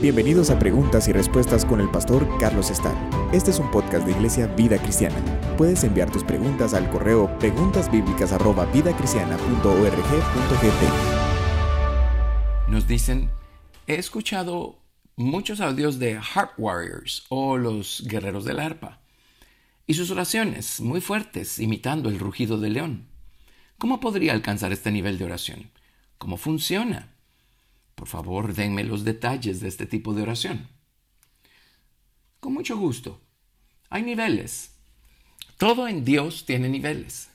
Bienvenidos a Preguntas y Respuestas con el pastor Carlos Estar. Este es un podcast de Iglesia Vida Cristiana. Puedes enviar tus preguntas al correo preguntasbiblicas@vidacristiana.org.gt. Nos dicen, he escuchado muchos audios de Heart Warriors o los guerreros del arpa y sus oraciones muy fuertes imitando el rugido del león. ¿Cómo podría alcanzar este nivel de oración? ¿Cómo funciona? Por favor, denme los detalles de este tipo de oración. Con mucho gusto. Hay niveles. Todo en Dios tiene niveles.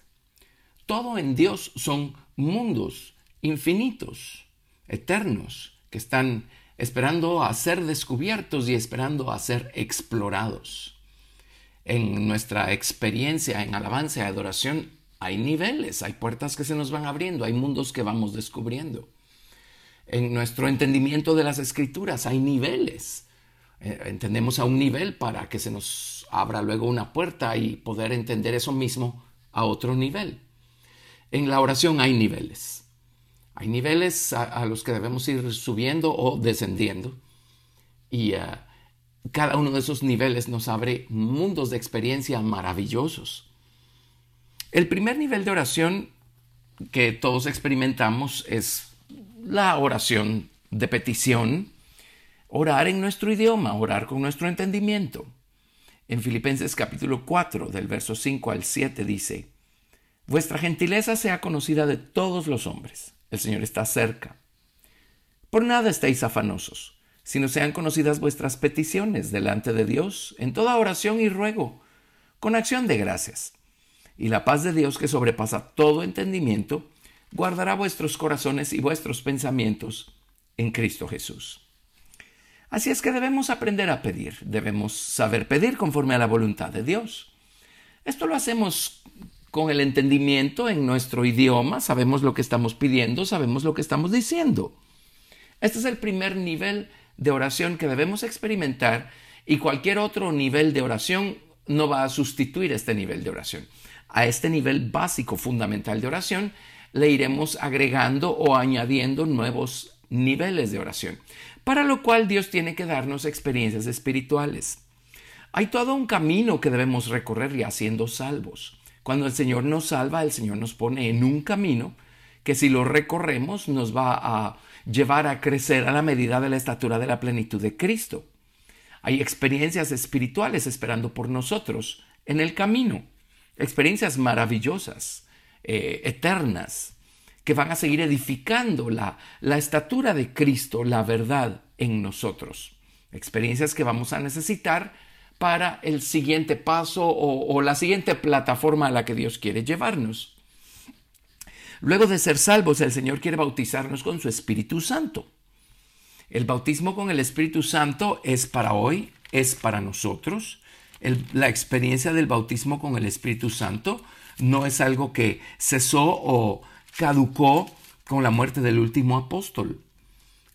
Todo en Dios son mundos infinitos, eternos, que están esperando a ser descubiertos y esperando a ser explorados. En nuestra experiencia en alabanza y adoración hay niveles, hay puertas que se nos van abriendo, hay mundos que vamos descubriendo en nuestro entendimiento de las escrituras. Hay niveles. Eh, entendemos a un nivel para que se nos abra luego una puerta y poder entender eso mismo a otro nivel. En la oración hay niveles. Hay niveles a, los que debemos ir subiendo o descendiendo. Y eh, cada uno de esos niveles nos abre mundos de experiencia maravillosos. El primer nivel de oración que todos experimentamos es la oración de petición, orar en nuestro idioma, orar con nuestro entendimiento. En Filipenses capítulo 4, del verso 5 al 7 dice, Vuestra gentileza sea conocida de todos los hombres. El Señor está cerca. Por nada estéis afanosos, sino sean conocidas vuestras peticiones delante de Dios en toda oración y ruego, con acción de gracias. Y la paz de Dios que sobrepasa todo entendimiento, guardará vuestros corazones y vuestros pensamientos en Cristo Jesús. Así es que debemos aprender a pedir, debemos saber pedir conforme a la voluntad de Dios. Esto lo hacemos con el entendimiento en nuestro idioma, sabemos lo que estamos pidiendo, sabemos lo que estamos diciendo. Este es el primer nivel de oración que debemos experimentar y cualquier otro nivel de oración no va a sustituir este nivel de oración. A este nivel básico fundamental de oración le iremos agregando o añadiendo nuevos niveles de oración, para lo cual Dios tiene que darnos experiencias espirituales. Hay todo un camino que debemos recorrer y haciendo salvos. Cuando el Señor nos salva, el Señor nos pone en un camino que si lo recorremos nos va a llevar a crecer a la medida de la estatura de la plenitud de Cristo. Hay experiencias espirituales esperando por nosotros en el camino, experiencias maravillosas eh, eternas que van a seguir edificando la, estatura de Cristo, la verdad en nosotros. Experiencias que vamos a necesitar para el siguiente paso o, la siguiente plataforma a la que Dios quiere llevarnos. Luego de ser salvos, el Señor quiere bautizarnos con su Espíritu Santo. El bautismo con el Espíritu Santo es para hoy, es para nosotros. la experiencia del bautismo con el Espíritu Santo no es algo que cesó o caducó con la muerte del último apóstol.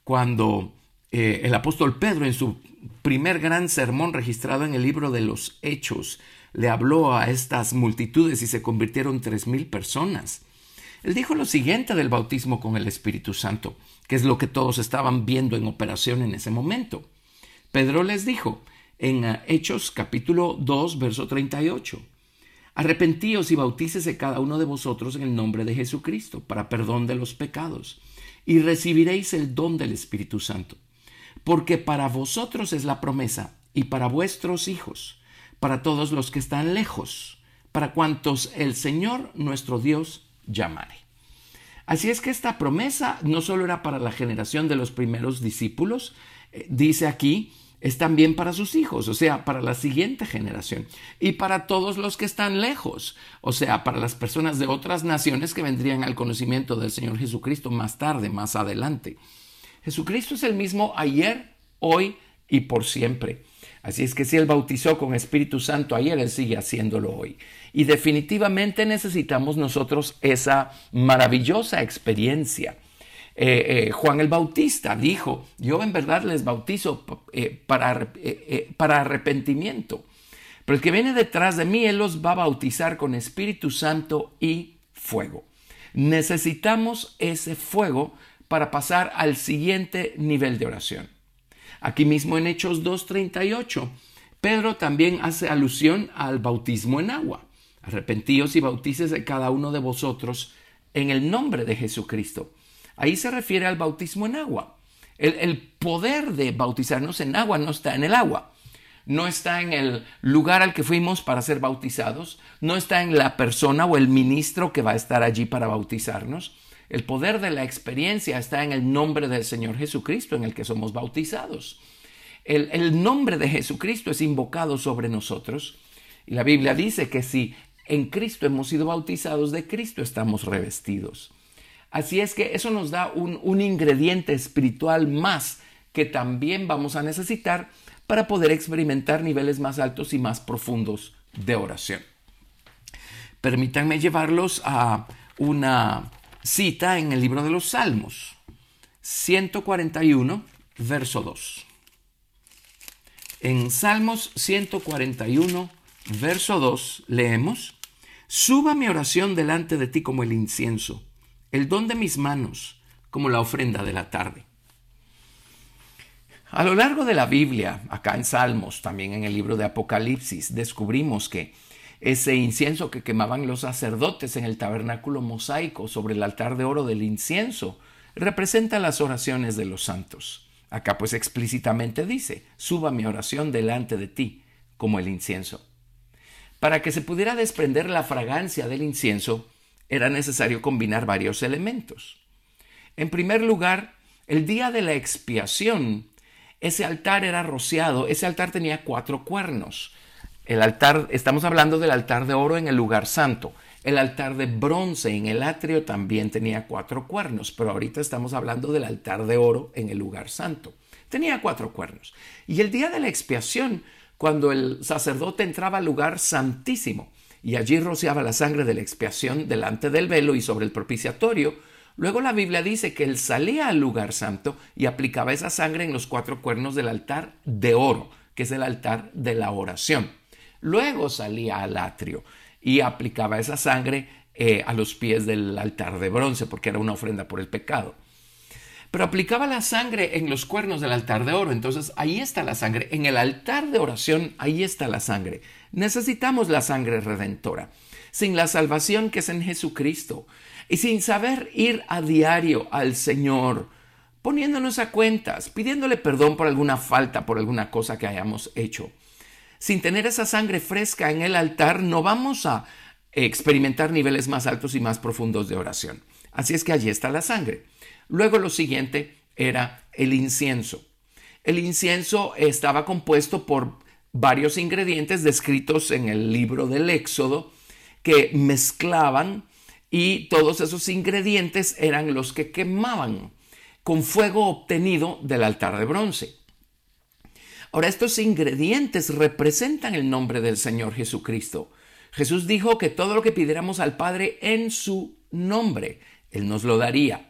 Cuando eh, el apóstol Pedro en su primer gran sermón registrado en el libro de los Hechos le habló a estas multitudes y se convirtieron tres mil personas. Él dijo lo siguiente del bautismo con el Espíritu Santo, que es lo que todos estaban viendo en operación en ese momento. Pedro les dijo en eh, Hechos capítulo 2, verso 38, Arrepentíos y bautícese cada uno de vosotros en el nombre de Jesucristo para perdón de los pecados, y recibiréis el don del Espíritu Santo. Porque para vosotros es la promesa, y para vuestros hijos, para todos los que están lejos, para cuantos el Señor nuestro Dios llamare. Así es que esta promesa no solo era para la generación de los primeros discípulos, eh, dice aquí, es también para sus hijos, o sea, para la siguiente generación y para todos los que están lejos, o sea, para las personas de otras naciones que vendrían al conocimiento del Señor Jesucristo más tarde, más adelante. Jesucristo es el mismo ayer, hoy y por siempre. Así es que si Él bautizó con Espíritu Santo ayer, Él sigue haciéndolo hoy. Y definitivamente necesitamos nosotros esa maravillosa experiencia eh, eh, Juan el Bautista dijo, yo en verdad les bautizo eh, para, para arrepentimiento, pero el que viene detrás de mí, Él los va a bautizar con Espíritu Santo y fuego. Necesitamos ese fuego para pasar al siguiente nivel de oración. Aquí mismo en Hechos 2.38, Pedro también hace alusión al bautismo en agua. Arrepentíos y bautícese cada uno de vosotros en el nombre de Jesucristo. Ahí se refiere al bautismo en agua. El, poder de bautizarnos en agua no está en el agua, no está en el lugar al que fuimos para ser bautizados, no está en la persona o el ministro que va a estar allí para bautizarnos. El poder de la experiencia está en el nombre del Señor Jesucristo en el que somos bautizados. El, el nombre de Jesucristo es invocado sobre nosotros y la Biblia dice que si en Cristo hemos sido bautizados, de Cristo estamos revestidos. Así es que eso nos da un, ingrediente espiritual más que también vamos a necesitar para poder experimentar niveles más altos y más profundos de oración. Permítanme llevarlos a una cita en el libro de los Salmos, 141, verso 2. En Salmos 141, verso 2, leemos, Suba mi oración delante de ti como el incienso, el don de mis manos como la ofrenda de la tarde. A lo largo de la Biblia, acá en Salmos, también en el libro de Apocalipsis, descubrimos que ese incienso que quemaban los sacerdotes en el tabernáculo mosaico sobre el altar de oro del incienso representa las oraciones de los santos. Acá pues explícitamente dice, suba mi oración delante de ti como el incienso. Para que se pudiera desprender la fragancia del incienso, era necesario combinar varios elementos. En primer lugar, el día de la expiación, ese altar era rociado, ese altar tenía cuatro cuernos. El altar, estamos hablando del altar de oro en el lugar santo. El altar de bronce en el atrio también tenía cuatro cuernos, pero ahorita estamos hablando del altar de oro en el lugar santo. Tenía cuatro cuernos. Y el día de la expiación, cuando el sacerdote entraba al lugar santísimo y allí rociaba la sangre de la expiación delante del velo y sobre el propiciatorio, luego la Biblia dice que él salía al lugar santo y aplicaba esa sangre en los cuatro cuernos del altar de oro, que es el altar de la oración. Luego salía al atrio y aplicaba esa sangre eh, a los pies del altar de bronce, porque era una ofrenda por el pecado pero aplicaba la sangre en los cuernos del altar de oro. Entonces ahí está la sangre. En el altar de oración, ahí está la sangre. Necesitamos la sangre redentora. Sin la salvación que es en Jesucristo y sin saber ir a diario al Señor, poniéndonos a cuentas, pidiéndole perdón por alguna falta, por alguna cosa que hayamos hecho. Sin tener esa sangre fresca en el altar, no vamos a experimentar niveles más altos y más profundos de oración. Así es que allí está la sangre. Luego lo siguiente era el incienso. El incienso estaba compuesto por varios ingredientes descritos en el libro del Éxodo que mezclaban y todos esos ingredientes eran los que quemaban con fuego obtenido del altar de bronce. Ahora, estos ingredientes representan el nombre del Señor Jesucristo. Jesús dijo que todo lo que pidiéramos al Padre en su nombre, Él nos lo daría.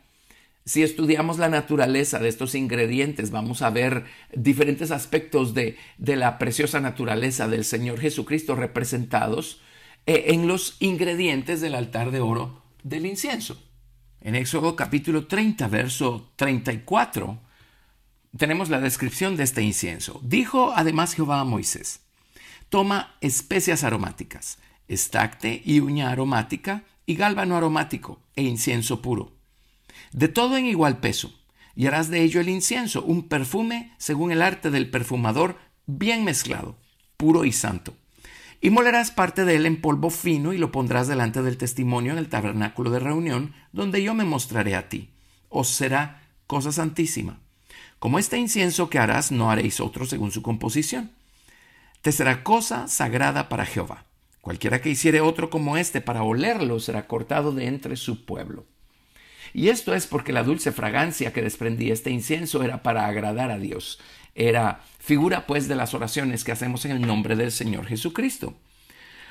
Si estudiamos la naturaleza de estos ingredientes, vamos a ver diferentes aspectos de, la preciosa naturaleza del Señor Jesucristo representados eh, en los ingredientes del altar de oro del incienso. En Éxodo capítulo 30, verso 34, tenemos la descripción de este incienso. Dijo además Jehová a Moisés, toma especias aromáticas, estacte y uña aromática y gálbano aromático e incienso puro de todo en igual peso, y harás de ello el incienso, un perfume según el arte del perfumador, bien mezclado, puro y santo. Y molerás parte de él en polvo fino y lo pondrás delante del testimonio en el tabernáculo de reunión, donde yo me mostraré a ti. Os será cosa santísima. Como este incienso que harás, no haréis otro según su composición. Te será cosa sagrada para Jehová. Cualquiera que hiciere otro como este para olerlo será cortado de entre su pueblo. Y esto es porque la dulce fragancia que desprendía este incienso era para agradar a Dios. Era figura pues de las oraciones que hacemos en el nombre del Señor Jesucristo.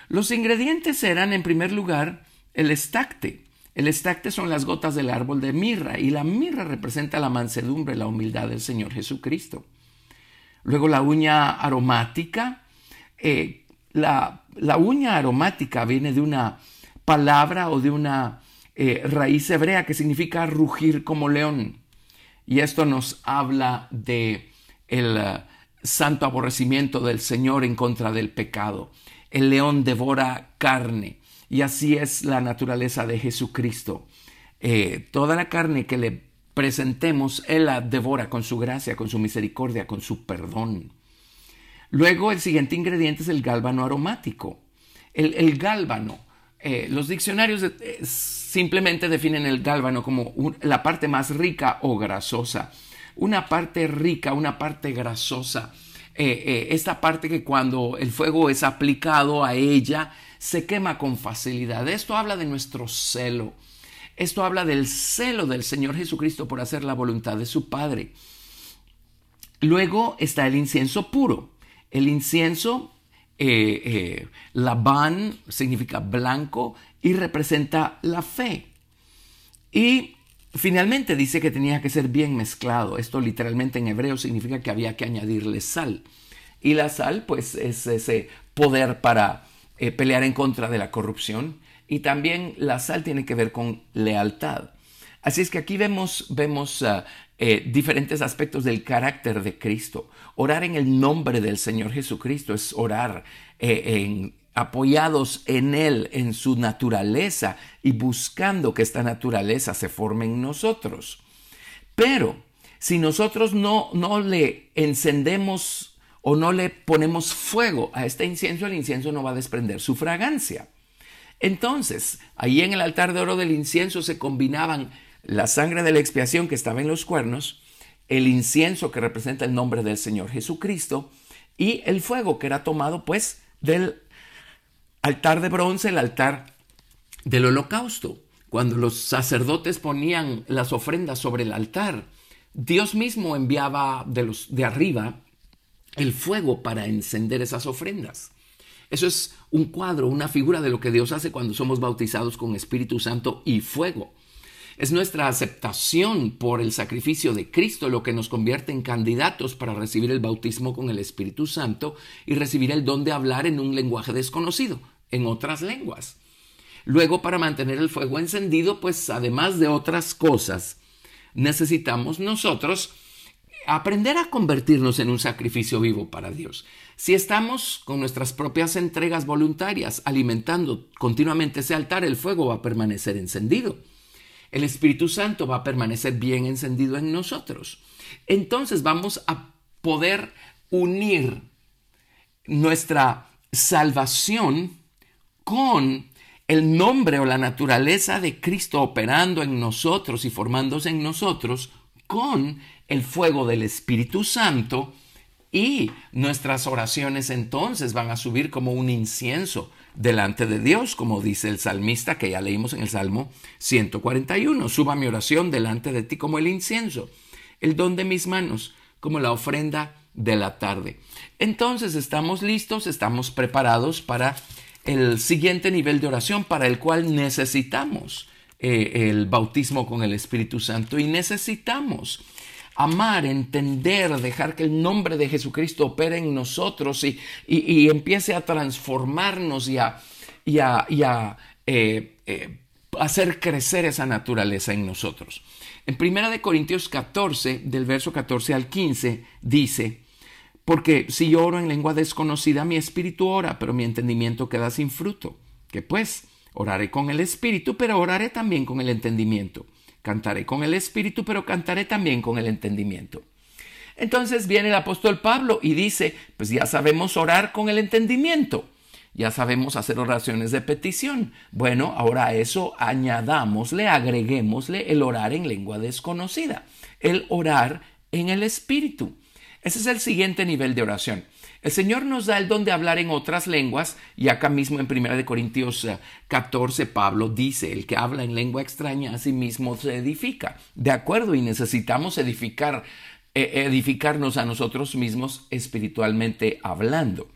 Los ingredientes eran en primer lugar el estacte. El estacte son las gotas del árbol de mirra y la mirra representa la mansedumbre, la humildad del Señor Jesucristo. Luego la uña aromática. Eh, la, la uña aromática viene de una palabra o de una eh, raíz hebrea que significa rugir como león. Y esto nos habla de el uh, santo aborrecimiento del Señor en contra del pecado. El león devora carne y así es la naturaleza de Jesucristo. Eh, toda la carne que le presentemos, Él la devora con su gracia, con su misericordia, con su perdón. Luego el siguiente ingrediente es el gálbano aromático. El, el gálbano, eh, los diccionarios eh, simplemente definen el gálbano como la parte más rica o grasosa. Una parte rica, una parte grasosa. Eh, esta parte que cuando el fuego es aplicado a ella se quema con facilidad. Esto habla de nuestro celo. Esto habla del celo del Señor Jesucristo por hacer la voluntad de su Padre. Luego está el incienso puro. El incienso, eh, eh, significa blanco y representa la fe. Y finalmente dice que tenía que ser bien mezclado. Esto literalmente en hebreo significa que había que añadirle sal. Y la sal, pues, es ese poder para eh, pelear en contra de la corrupción. Y también la sal tiene que ver con lealtad. Así es que aquí vemos, vemos ah, eh, diferentes aspectos del carácter de Cristo. Orar en el nombre del Señor Jesucristo es orar eh, apoyados en Él, en su naturaleza y buscando que esta naturaleza se forme en nosotros. Pero si nosotros no, no le encendemos o no le ponemos fuego a este incienso, el incienso no va a desprender su fragancia. Entonces, ahí en el altar de oro del incienso se combinaban la sangre de la expiación que estaba en los cuernos, el incienso que representa el nombre del Señor Jesucristo y el fuego que era tomado pues del altar de bronce, el altar del holocausto. Cuando los sacerdotes ponían las ofrendas sobre el altar, Dios mismo enviaba de, los, de arriba el fuego para encender esas ofrendas. Eso es un cuadro, una figura de lo que Dios hace cuando somos bautizados con Espíritu Santo y fuego. Es nuestra aceptación por el sacrificio de Cristo lo que nos convierte en candidatos para recibir el bautismo con el Espíritu Santo y recibir el don de hablar en un lenguaje desconocido, en otras lenguas. Luego, para mantener el fuego encendido, pues además de otras cosas, necesitamos nosotros aprender a convertirnos en un sacrificio vivo para Dios. Si estamos con nuestras propias entregas voluntarias alimentando continuamente ese altar, el fuego va a permanecer encendido el Espíritu Santo va a permanecer bien encendido en nosotros. Entonces vamos a poder unir nuestra salvación con el nombre o la naturaleza de Cristo operando en nosotros y formándose en nosotros con el fuego del Espíritu Santo y nuestras oraciones entonces van a subir como un incienso delante de Dios, como dice el salmista que ya leímos en el Salmo 141. Suba mi oración delante de ti como el incienso, el don de mis manos, como la ofrenda de la tarde. Entonces estamos listos, estamos preparados para el siguiente nivel de oración para el cual necesitamos eh, el bautismo con el Espíritu Santo y necesitamos amar, entender, dejar que el nombre de Jesucristo opere en nosotros y, y, empiece a transformarnos y a, y a, eh, eh, hacer crecer esa naturaleza en nosotros. En 1 Corintios 14, del verso 14 al 15, dice, porque si yo oro en lengua desconocida, mi espíritu ora, pero mi entendimiento queda sin fruto. Que pues, oraré con el espíritu, pero oraré también con el entendimiento. Cantaré con el espíritu, pero cantaré también con el entendimiento. Entonces viene el apóstol Pablo y dice, pues ya sabemos orar con el entendimiento, ya sabemos hacer oraciones de petición. Bueno, ahora a eso añadámosle, agreguémosle el orar en lengua desconocida, el orar en el espíritu. Ese es el siguiente nivel de oración. El Señor nos da el don de hablar en otras lenguas y acá mismo en 1 Corintios 14 eh, Pablo dice, el que habla en lengua extraña a sí mismo se edifica. De acuerdo, y necesitamos edificar, eh, edificarnos a nosotros mismos espiritualmente hablando.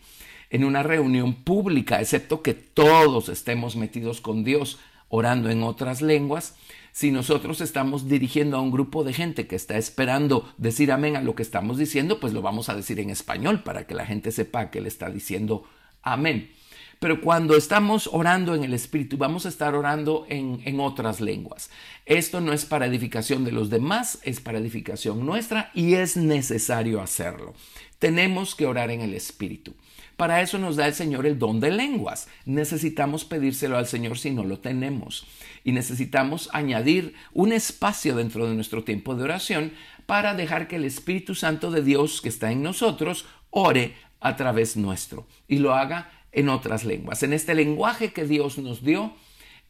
En una reunión pública, excepto que todos estemos metidos con Dios orando en otras lenguas, si nosotros estamos dirigiendo a un grupo de gente que está esperando decir amén a lo que estamos diciendo, pues lo vamos a decir en español para que la gente sepa que le está diciendo amén. Pero cuando estamos orando en el Espíritu, vamos a estar orando en, en otras lenguas. Esto no es para edificación de los demás, es para edificación nuestra y es necesario hacerlo. Tenemos que orar en el Espíritu. Para eso nos da el Señor el don de lenguas. Necesitamos pedírselo al Señor si no lo tenemos. Y necesitamos añadir un espacio dentro de nuestro tiempo de oración para dejar que el Espíritu Santo de Dios que está en nosotros ore a través nuestro y lo haga en otras lenguas, en este lenguaje que Dios nos dio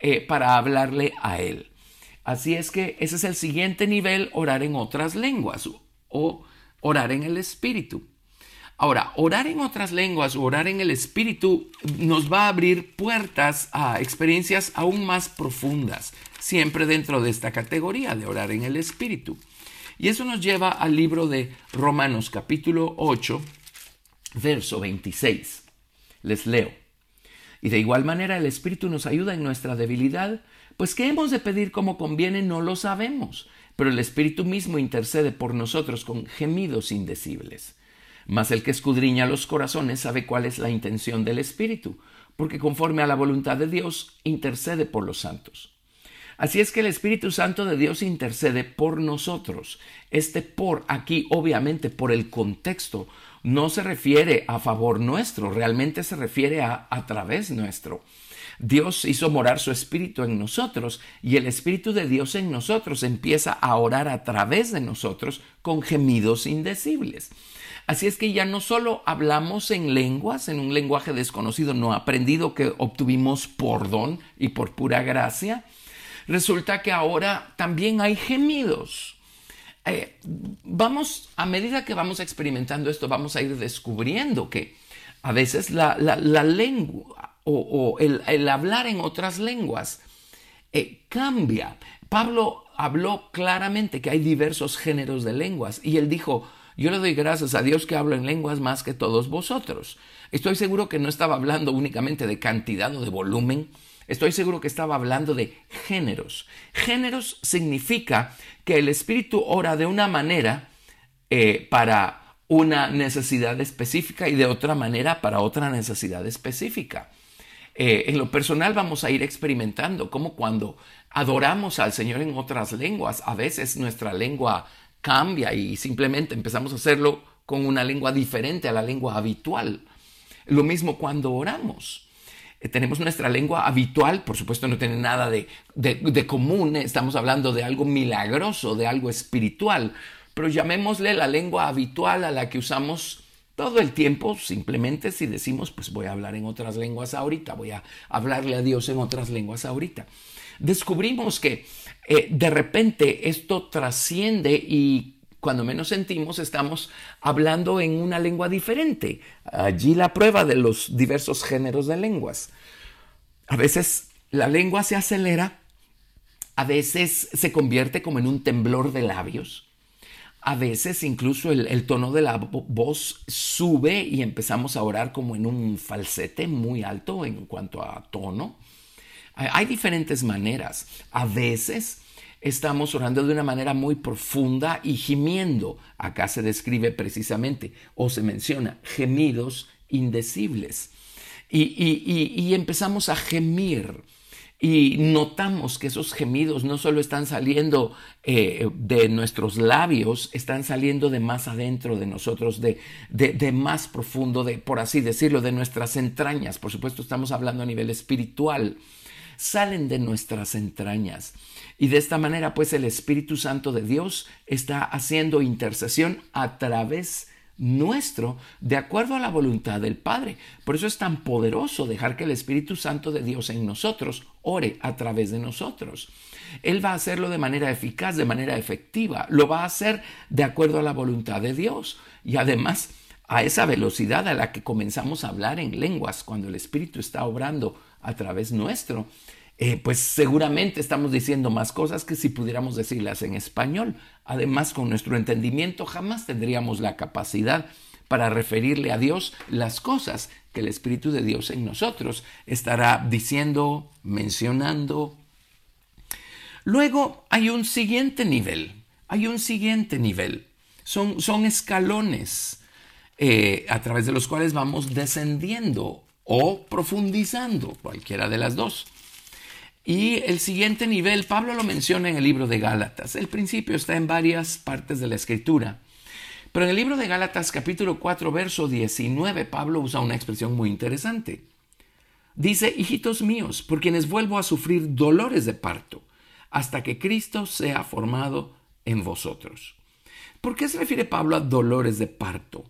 eh, para hablarle a Él. Así es que ese es el siguiente nivel, orar en otras lenguas o orar en el Espíritu. Ahora, orar en otras lenguas orar en el Espíritu nos va a abrir puertas a experiencias aún más profundas, siempre dentro de esta categoría de orar en el Espíritu. Y eso nos lleva al libro de Romanos capítulo 8, verso 26. Les leo. Y de igual manera el Espíritu nos ayuda en nuestra debilidad, pues qué hemos de pedir como conviene no lo sabemos, pero el Espíritu mismo intercede por nosotros con gemidos indecibles. Mas el que escudriña los corazones sabe cuál es la intención del Espíritu, porque conforme a la voluntad de Dios intercede por los santos. Así es que el Espíritu Santo de Dios intercede por nosotros. Este por aquí, obviamente, por el contexto, no se refiere a favor nuestro, realmente se refiere a a través nuestro. Dios hizo morar su espíritu en nosotros y el espíritu de Dios en nosotros empieza a orar a través de nosotros con gemidos indecibles. Así es que ya no solo hablamos en lenguas, en un lenguaje desconocido, no aprendido que obtuvimos por don y por pura gracia, resulta que ahora también hay gemidos. Eh, vamos, a medida que vamos experimentando esto, vamos a ir descubriendo que a veces la, lengua o, el, hablar en otras lenguas eh, cambia. Pablo habló claramente que hay diversos géneros de lenguas y él dijo, yo le doy gracias a Dios que hablo en lenguas más que todos vosotros. Estoy seguro que no estaba hablando únicamente de cantidad o de volumen, estoy seguro que estaba hablando de géneros. Géneros significa que el Espíritu ora de una manera eh, para una necesidad específica y de otra manera para otra necesidad específica. Eh, en lo personal vamos a ir experimentando cómo cuando adoramos al Señor en otras lenguas, a veces nuestra lengua cambia y simplemente empezamos a hacerlo con una lengua diferente a la lengua habitual. Lo mismo cuando oramos. Eh, tenemos nuestra lengua habitual, por supuesto no tiene nada de, de común, eh, estamos hablando de algo milagroso, de algo espiritual, pero llamémosle la lengua habitual a la que usamos todo el tiempo, simplemente si decimos, pues voy a hablar en otras lenguas ahorita, voy a hablarle a Dios en otras lenguas ahorita. Descubrimos que eh, de repente esto trasciende y cuando menos sentimos estamos hablando en una lengua diferente. Allí la prueba de los diversos géneros de lenguas. A veces la lengua se acelera, a veces se convierte como en un temblor de labios, a veces incluso el, tono de la voz sube y empezamos a orar como en un falsete muy alto en cuanto a tono. Hay diferentes maneras. A veces estamos orando de una manera muy profunda y gimiendo. Acá se describe precisamente o se menciona gemidos indecibles. Y, empezamos a gemir. Y notamos que esos gemidos no solo están saliendo eh, de nuestros labios, están saliendo de más adentro de nosotros, de, de, más profundo, de, por así decirlo, de nuestras entrañas. Por supuesto, estamos hablando a nivel espiritual. Salen de nuestras entrañas. Y de esta manera, pues el Espíritu Santo de Dios está haciendo intercesión a través nuestro de acuerdo a la voluntad del Padre. Por eso es tan poderoso dejar que el Espíritu Santo de Dios en nosotros ore a través de nosotros. Él va a hacerlo de manera eficaz, de manera efectiva. Lo va a hacer de acuerdo a la voluntad de Dios. Y además, a esa velocidad a la que comenzamos a hablar en lenguas cuando el Espíritu está obrando a través nuestro, eh, pues seguramente estamos diciendo más cosas que si pudiéramos decirlas en español. Además, con nuestro entendimiento jamás tendríamos la capacidad para referirle a Dios las cosas que el Espíritu de Dios en nosotros estará diciendo, mencionando. Luego hay un siguiente nivel, hay un siguiente nivel. Son, son escalones eh, a través de los cuales vamos descendiendo o profundizando, cualquiera de las dos. Y el siguiente nivel, Pablo lo menciona en el libro de Gálatas. El principio está en varias partes de la escritura. Pero en el libro de Gálatas capítulo 4, verso 19, Pablo usa una expresión muy interesante. Dice, hijitos míos, por quienes vuelvo a sufrir dolores de parto, hasta que Cristo sea formado en vosotros. ¿Por qué se refiere Pablo a dolores de parto?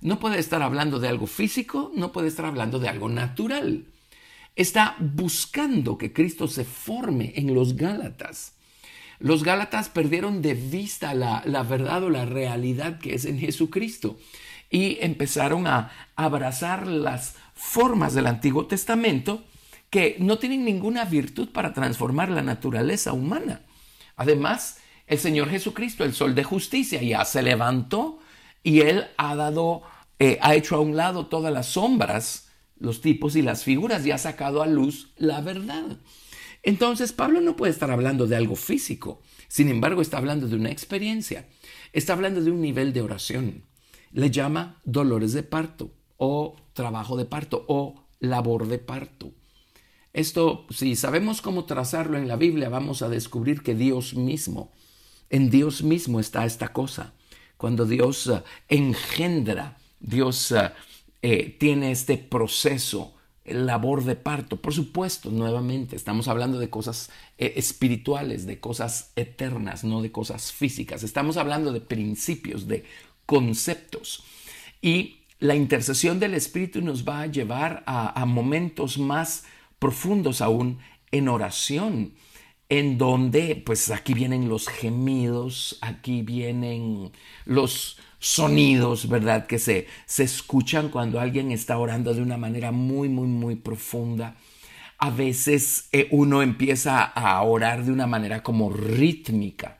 No puede estar hablando de algo físico, no puede estar hablando de algo natural. Está buscando que Cristo se forme en los Gálatas. Los Gálatas perdieron de vista la, verdad o la realidad que es en Jesucristo y empezaron a abrazar las formas del Antiguo Testamento que no tienen ninguna virtud para transformar la naturaleza humana. Además, el Señor Jesucristo, el sol de justicia, ya se levantó y Él ha dado, eh, ha hecho a un lado todas las sombras, los tipos y las figuras y ha sacado a luz la verdad. Entonces, Pablo no puede estar hablando de algo físico, sin embargo, está hablando de una experiencia, está hablando de un nivel de oración. Le llama dolores de parto o trabajo de parto o labor de parto. Esto, si sabemos cómo trazarlo en la Biblia, vamos a descubrir que Dios mismo, en Dios mismo está esta cosa. Cuando Dios eh, engendra, Dios eh, eh, tiene este proceso, labor de parto. Por supuesto, nuevamente, estamos hablando de cosas espirituales, de cosas eternas, no de cosas físicas. Estamos hablando de principios, de conceptos. Y la intercesión del Espíritu nos va a llevar a, a momentos más profundos aún en oración, en donde pues aquí vienen los gemidos, aquí vienen los sonidos, ¿verdad? Que se, se escuchan cuando alguien está orando de una manera muy, muy, muy profunda. A veces eh, uno empieza a orar de una manera como rítmica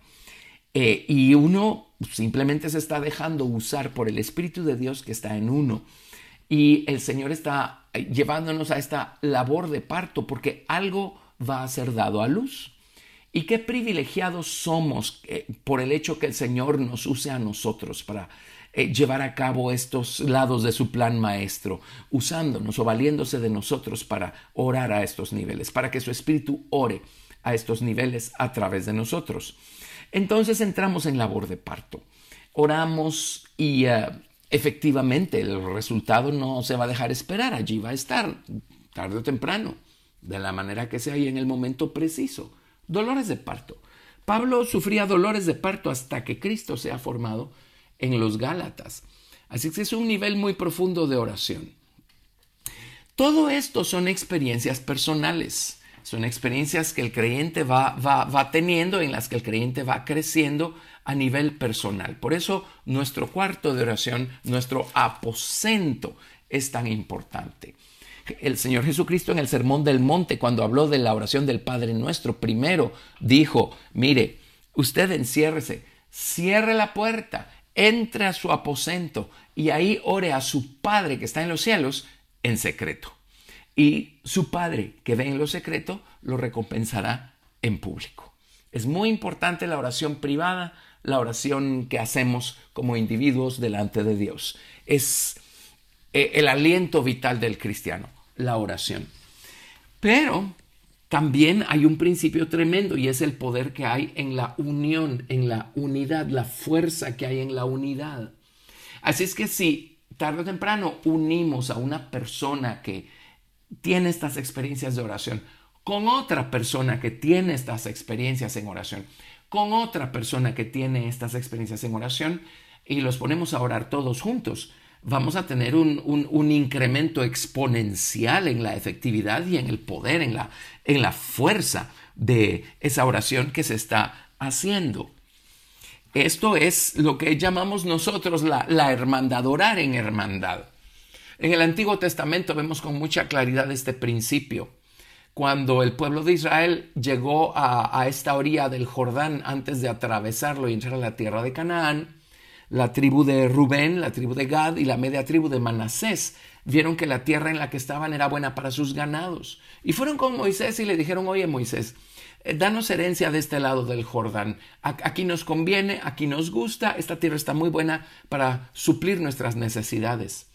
eh, y uno simplemente se está dejando usar por el Espíritu de Dios que está en uno. Y el Señor está llevándonos a esta labor de parto porque algo va a ser dado a luz. Y qué privilegiados somos eh, por el hecho que el Señor nos use a nosotros para eh, llevar a cabo estos lados de su plan maestro, usándonos o valiéndose de nosotros para orar a estos niveles, para que su Espíritu ore a estos niveles a través de nosotros. Entonces entramos en labor de parto. Oramos y eh, efectivamente el resultado no se va a dejar esperar, allí va a estar, tarde o temprano, de la manera que sea y en el momento preciso. Dolores de parto. Pablo sufría dolores de parto hasta que Cristo se ha formado en los Gálatas. Así que es un nivel muy profundo de oración. Todo esto son experiencias personales, son experiencias que el creyente va, va, va teniendo, en las que el creyente va creciendo a nivel personal. Por eso nuestro cuarto de oración, nuestro aposento es tan importante el Señor Jesucristo en el Sermón del Monte, cuando habló de la oración del Padre Nuestro, primero dijo, mire, usted enciérrese, cierre la puerta, entre a su aposento y ahí ore a su Padre que está en los cielos en secreto. Y su Padre que ve en lo secreto lo recompensará en público. Es muy importante la oración privada, la oración que hacemos como individuos delante de Dios. Es eh, el aliento vital del cristiano la oración. Pero también hay un principio tremendo y es el poder que hay en la unión, en la unidad, la fuerza que hay en la unidad. Así es que si tarde o temprano unimos a una persona que tiene estas experiencias de oración con otra persona que tiene estas experiencias en oración, con otra persona que tiene estas experiencias en oración y los ponemos a orar todos juntos, vamos a tener un, incremento exponencial en la efectividad y en el poder, en la, en la fuerza de esa oración que se está haciendo. Esto es lo que llamamos nosotros la, la hermandad, orar en hermandad. En el Antiguo Testamento vemos con mucha claridad este principio. Cuando el pueblo de Israel llegó a, a esta orilla del Jordán antes de atravesarlo y entrar a la tierra de Canaán, la tribu de Rubén, la tribu de Gad y la media tribu de Manasés vieron que la tierra en la que estaban era buena para sus ganados. Y fueron con Moisés y le dijeron, oye Moisés, eh, danos herencia de este lado del Jordán. Aquí nos conviene, aquí nos gusta, esta tierra está muy buena para suplir nuestras necesidades.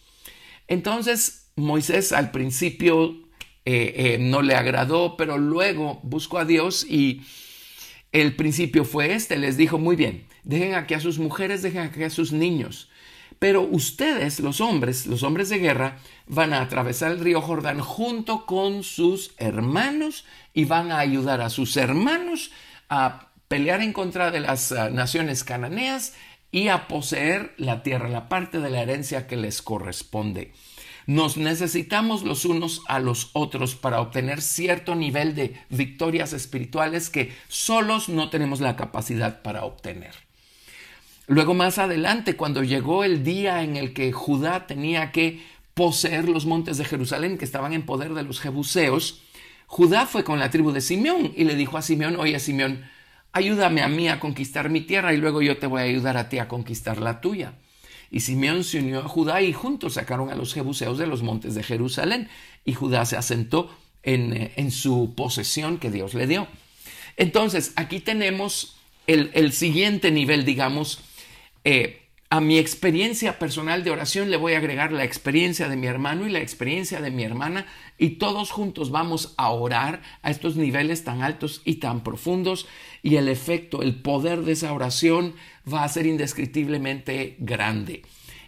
Entonces Moisés al principio eh, eh, no le agradó, pero luego buscó a Dios y el principio fue este. Les dijo, muy bien, dejen aquí a sus mujeres, dejen aquí a sus niños. Pero ustedes, los hombres, los hombres de guerra, van a atravesar el río Jordán junto con sus hermanos y van a ayudar a sus hermanos a pelear en contra de las ah, naciones cananeas y a poseer la tierra, la parte de la herencia que les corresponde. Nos necesitamos los unos a los otros para obtener cierto nivel de victorias espirituales que solos no tenemos la capacidad para obtener. Luego más adelante, cuando llegó el día en el que Judá tenía que poseer los montes de Jerusalén que estaban en poder de los jebuseos, Judá fue con la tribu de Simeón y le dijo a Simeón, oye Simeón, ayúdame a mí a conquistar mi tierra y luego yo te voy a ayudar a ti a conquistar la tuya. Y Simeón se unió a Judá y juntos sacaron a los jebuseos de los montes de Jerusalén y Judá se asentó en, eh, en su posesión que Dios le dio. Entonces, aquí tenemos el, el siguiente nivel, digamos, eh, a mi experiencia personal de oración le voy a agregar la experiencia de mi hermano y la experiencia de mi hermana y todos juntos vamos a orar a estos niveles tan altos y tan profundos y el efecto, el poder de esa oración va a ser indescriptiblemente grande.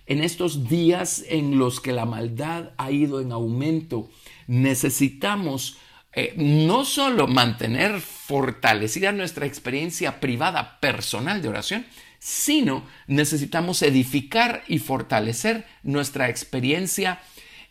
En estos días en los que la maldad ha ido en aumento, necesitamos eh, no solo mantener fortalecida nuestra experiencia privada, personal de oración, sino necesitamos edificar y fortalecer nuestra experiencia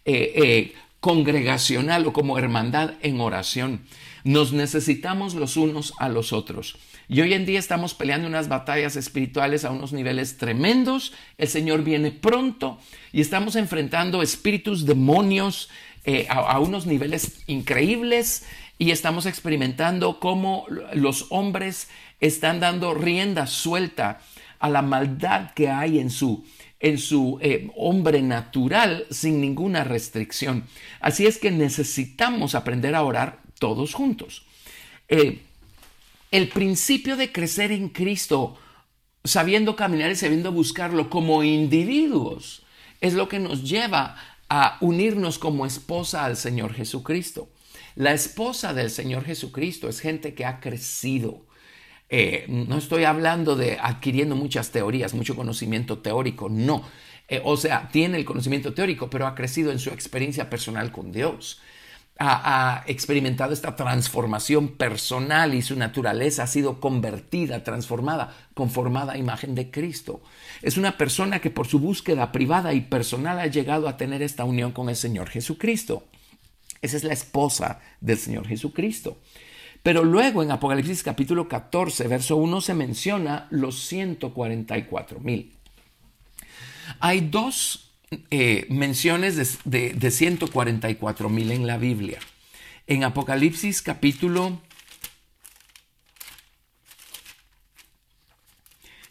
eh, eh, congregacional o como hermandad en oración. Nos necesitamos los unos a los otros. Y hoy en día estamos peleando unas batallas espirituales a unos niveles tremendos. El Señor viene pronto y estamos enfrentando espíritus, demonios eh, a, unos niveles increíbles y estamos experimentando cómo los hombres están dando rienda suelta a la maldad que hay en su en su eh, hombre natural sin ninguna restricción. Así es que necesitamos aprender a orar todos juntos. Eh, el principio de crecer en Cristo, sabiendo caminar y sabiendo buscarlo como individuos, es lo que nos lleva a unirnos como esposa al Señor Jesucristo. La esposa del Señor Jesucristo es gente que ha crecido, eh, no estoy hablando de adquiriendo muchas teorías, mucho conocimiento teórico, no. Eh, o sea, tiene el conocimiento teórico, pero ha crecido en su experiencia personal con Dios. Ha, experimentado esta transformación personal y su naturaleza ha sido convertida, transformada, conformada a imagen de Cristo. Es una persona que por su búsqueda privada y personal ha llegado a tener esta unión con el Señor Jesucristo. Esa es la esposa del Señor Jesucristo. Pero luego en Apocalipsis capítulo 14, verso 1 se menciona los 144 mil. Hay dos eh, menciones de, de 144 mil en la Biblia. En Apocalipsis capítulo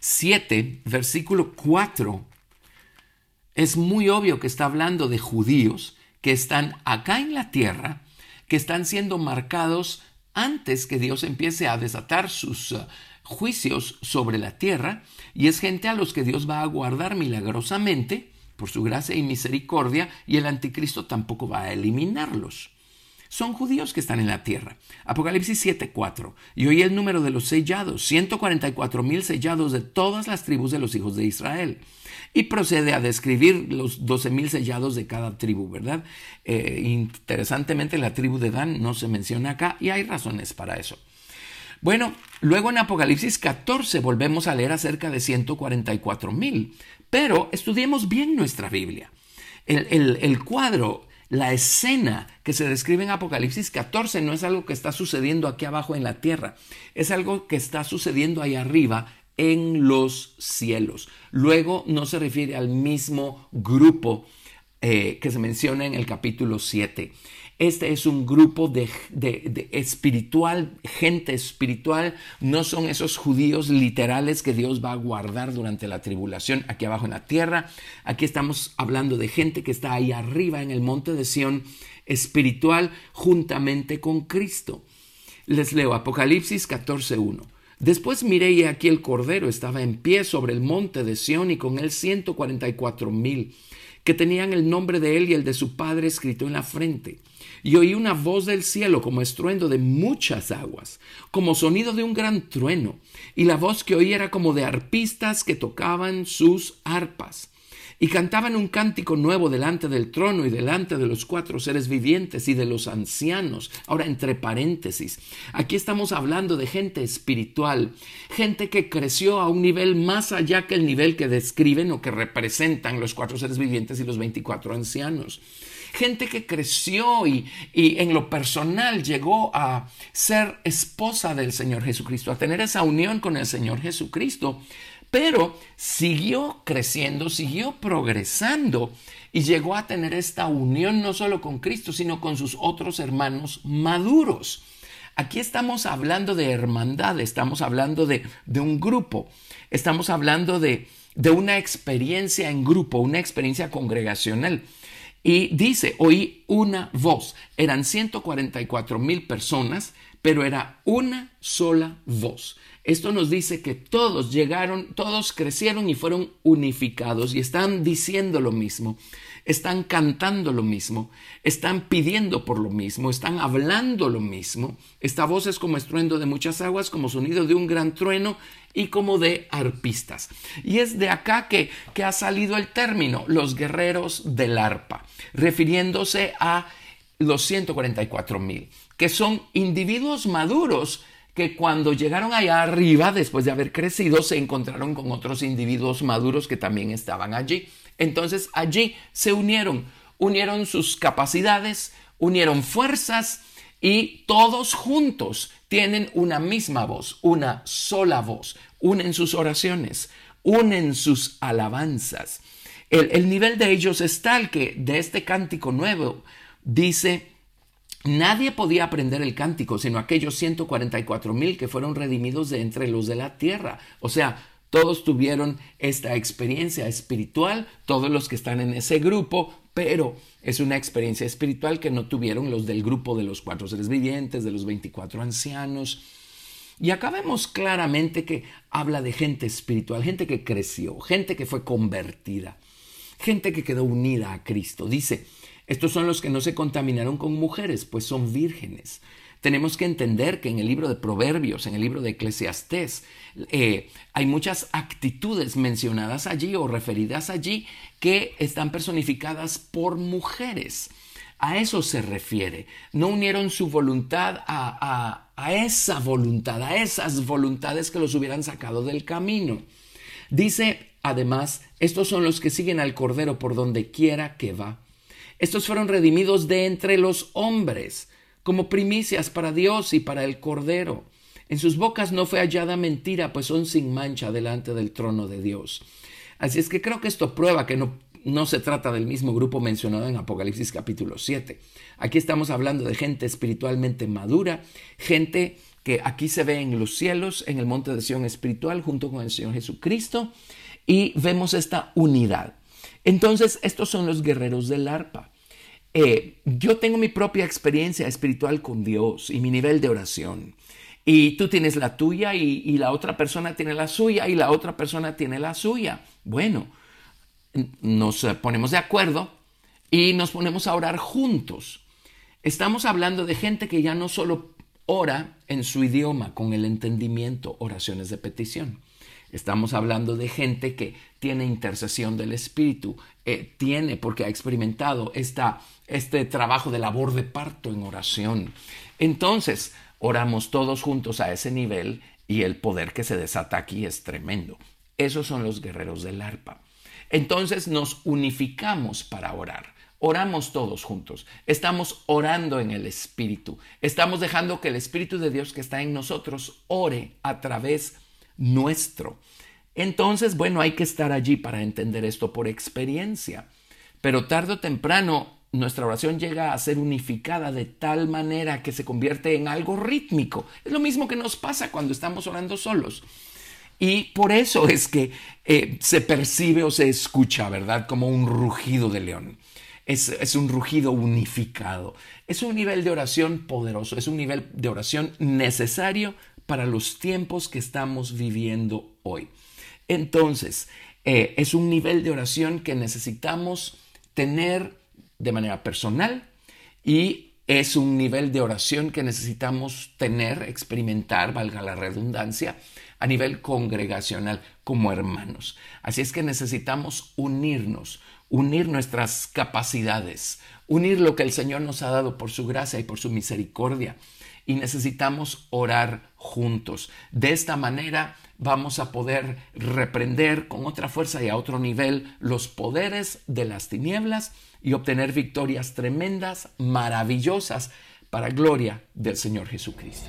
7, versículo 4, es muy obvio que está hablando de judíos que están acá en la tierra, que están siendo marcados antes que Dios empiece a desatar sus uh, juicios sobre la tierra, y es gente a los que Dios va a guardar milagrosamente por su gracia y misericordia, y el anticristo tampoco va a eliminarlos. Son judíos que están en la tierra. Apocalipsis 7:4. Y oí el número de los sellados, 144 mil sellados de todas las tribus de los hijos de Israel y procede a describir los 12.000 sellados de cada tribu, ¿verdad? Eh, interesantemente, la tribu de Dan no se menciona acá y hay razones para eso. Bueno, luego en Apocalipsis 14 volvemos a leer acerca de 144.000, pero estudiemos bien nuestra Biblia. El, el cuadro, la escena que se describe en Apocalipsis 14 no es algo que está sucediendo aquí abajo en la tierra, es algo que está sucediendo ahí arriba en los cielos. Luego no se refiere al mismo grupo eh, que se menciona en el capítulo 7. Este es un grupo de, espiritual, gente espiritual, no son esos judíos literales que Dios va a guardar durante la tribulación aquí abajo en la tierra. Aquí estamos hablando de gente que está ahí arriba en el monte de Sión espiritual juntamente con Cristo. Les leo Apocalipsis 14.1. Después miré y aquí el Cordero estaba en pie sobre el monte de Sión y con él ciento cuarenta y cuatro mil que tenían el nombre de él y el de su padre escrito en la frente. Y oí una voz del cielo como estruendo de muchas aguas, como sonido de un gran trueno, y la voz que oí era como de arpistas que tocaban sus arpas y cantaban un cántico nuevo delante del trono y delante de los cuatro seres vivientes y de los ancianos. Ahora, entre paréntesis, aquí estamos hablando de gente espiritual, gente que creció a un nivel más allá que el nivel que describen o que representan los cuatro seres vivientes y los veinticuatro ancianos gente que creció y, y, en lo personal llegó a ser esposa del Señor Jesucristo, a tener esa unión con el Señor Jesucristo, pero siguió creciendo, siguió progresando y llegó a tener esta unión no solo con Cristo, sino con sus otros hermanos maduros. Aquí estamos hablando de hermandad, estamos hablando de, un grupo, estamos hablando de, una experiencia en grupo, una experiencia congregacional. Y dice, oí una voz. Eran 144 mil personas, pero era una sola voz. Esto nos dice que todos llegaron, todos crecieron y fueron unificados y están diciendo lo mismo, están cantando lo mismo, están pidiendo por lo mismo, están hablando lo mismo. Esta voz es como estruendo de muchas aguas, como sonido de un gran trueno y como de arpistas. Y es de acá que, que ha salido el término, los guerreros del arpa, refiriéndose a los 144 mil, que son individuos maduros que cuando llegaron allá arriba, después de haber crecido, se encontraron con otros individuos maduros que también estaban allí. Entonces allí se unieron, unieron sus capacidades, unieron fuerzas y todos juntos tienen una misma voz, una sola voz, unen sus oraciones, unen sus alabanzas. El, el nivel de ellos es tal que de este cántico nuevo dice, Nadie podía aprender el cántico, sino aquellos 144 mil que fueron redimidos de entre los de la tierra. O sea, todos tuvieron esta experiencia espiritual, todos los que están en ese grupo, pero es una experiencia espiritual que no tuvieron los del grupo de los cuatro seres vivientes, de los 24 ancianos. Y acá vemos claramente que habla de gente espiritual, gente que creció, gente que fue convertida, gente que quedó unida a Cristo. Dice, estos son los que no se contaminaron con mujeres, pues son vírgenes. Tenemos que entender que en el libro de Proverbios, en el libro de Eclesiastés, eh, hay muchas actitudes mencionadas allí o referidas allí que están personificadas por mujeres. A eso se refiere. No unieron su voluntad a, a esa voluntad, a esas voluntades que los hubieran sacado del camino. Dice, además, estos son los que siguen al Cordero por donde quiera que va. Estos fueron redimidos de entre los hombres, como primicias para Dios y para el Cordero. En sus bocas no fue hallada mentira, pues son sin mancha delante del trono de Dios. Así es que creo que esto prueba que no, se trata del mismo grupo mencionado en Apocalipsis capítulo 7. Aquí estamos hablando de gente espiritualmente madura, gente que aquí se ve en los cielos, en el monte de Sion espiritual, junto con el Señor Jesucristo, y vemos esta unidad. Entonces, estos son los guerreros del arpa. Eh, yo tengo mi propia experiencia espiritual con Dios y mi nivel de oración. Y tú tienes la tuya y, y la otra persona tiene la suya y la otra persona tiene la suya. Bueno, nos ponemos de acuerdo y nos ponemos a orar juntos. Estamos hablando de gente que ya no solo ora en su idioma con el entendimiento, oraciones de petición. Estamos hablando de gente que tiene intercesión del Espíritu, eh, tiene porque ha experimentado esta, este trabajo de labor de parto en oración. Entonces, oramos todos juntos a ese nivel y el poder que se desata aquí es tremendo. Esos son los guerreros del arpa. Entonces nos unificamos para orar. Oramos todos juntos. Estamos orando en el Espíritu. Estamos dejando que el Espíritu de Dios que está en nosotros ore a través nuestro. Entonces, bueno, hay que estar allí para entender esto por experiencia. Pero tarde o temprano nuestra oración llega a ser unificada de tal manera que se convierte en algo rítmico. Es lo mismo que nos pasa cuando estamos orando solos. Y por eso es que eh, se percibe o se escucha, ¿verdad? Como un rugido de león. Es, es, un rugido unificado. Es un nivel de oración poderoso, es un nivel de oración necesario para los tiempos que estamos viviendo hoy. Entonces, eh, es un nivel de oración que necesitamos tener de manera personal y es un nivel de oración que necesitamos tener, experimentar, valga la redundancia, a nivel congregacional como hermanos. Así es que necesitamos unirnos, unir nuestras capacidades, unir lo que el Señor nos ha dado por su gracia y por su misericordia. Y necesitamos orar juntos. De esta manera vamos a poder reprender con otra fuerza y a otro nivel los poderes de las tinieblas y obtener victorias tremendas, maravillosas, para gloria del Señor Jesucristo.